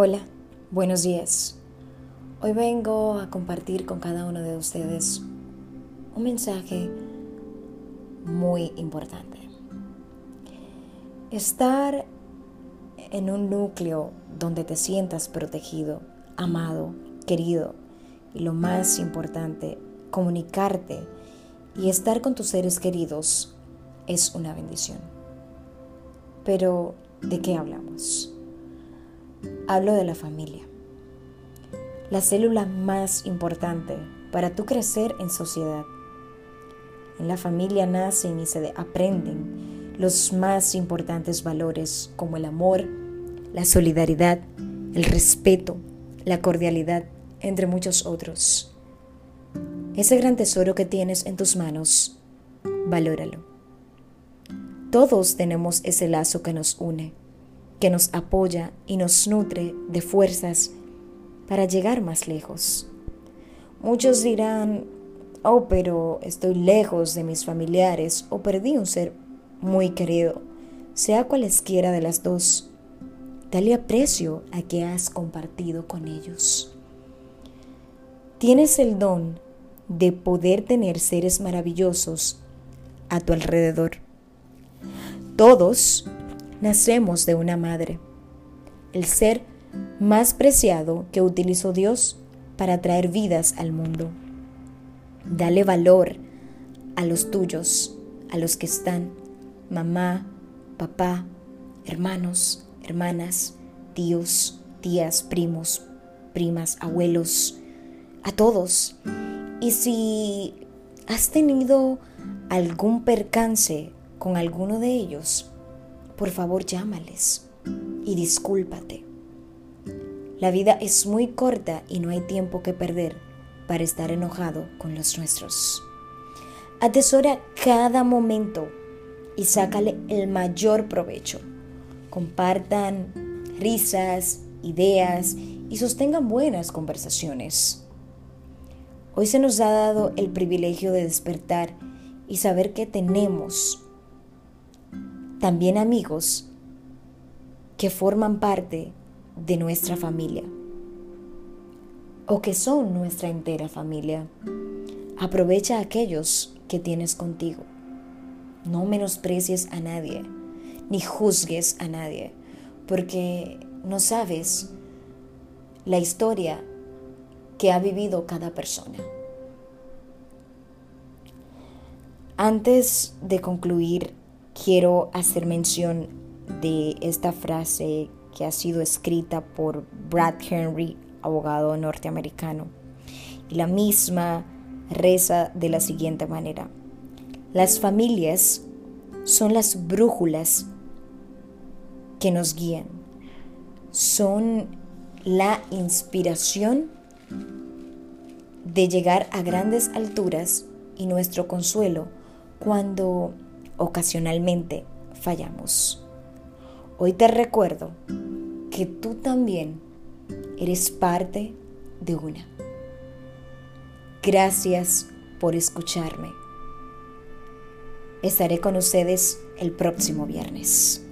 Hola, buenos días. Hoy vengo a compartir con cada uno de ustedes un mensaje muy importante. Estar en un núcleo donde te sientas protegido, amado, querido y lo más importante, comunicarte y estar con tus seres queridos es una bendición. Pero, ¿de qué hablamos? Hablo de la familia. La célula más importante para tu crecer en sociedad. En la familia nacen y se aprenden los más importantes valores como el amor, la solidaridad, el respeto, la cordialidad, entre muchos otros. Ese gran tesoro que tienes en tus manos, valóralo. Todos tenemos ese lazo que nos une que nos apoya y nos nutre de fuerzas para llegar más lejos. Muchos dirán, oh, pero estoy lejos de mis familiares o perdí un ser muy querido. Sea cualesquiera de las dos, dale aprecio a que has compartido con ellos. Tienes el don de poder tener seres maravillosos a tu alrededor. Todos nacemos de una madre, el ser más preciado que utilizó Dios para traer vidas al mundo. Dale valor a los tuyos, a los que están, mamá, papá, hermanos, hermanas, tíos, tías, primos, primas, abuelos, a todos. Y si has tenido algún percance con alguno de ellos, por favor llámales y discúlpate. La vida es muy corta y no hay tiempo que perder para estar enojado con los nuestros. Atesora cada momento y sácale el mayor provecho. Compartan risas, ideas y sostengan buenas conversaciones. Hoy se nos ha dado el privilegio de despertar y saber que tenemos también amigos que forman parte de nuestra familia o que son nuestra entera familia. Aprovecha aquellos que tienes contigo. No menosprecies a nadie, ni juzgues a nadie, porque no sabes la historia que ha vivido cada persona. Antes de concluir quiero hacer mención de esta frase que ha sido escrita por Brad Henry, abogado norteamericano. Y la misma reza de la siguiente manera. Las familias son las brújulas que nos guían. Son la inspiración de llegar a grandes alturas y nuestro consuelo cuando ocasionalmente fallamos. Hoy te recuerdo que tú también eres parte de una. Gracias por escucharme. Estaré con ustedes el próximo viernes.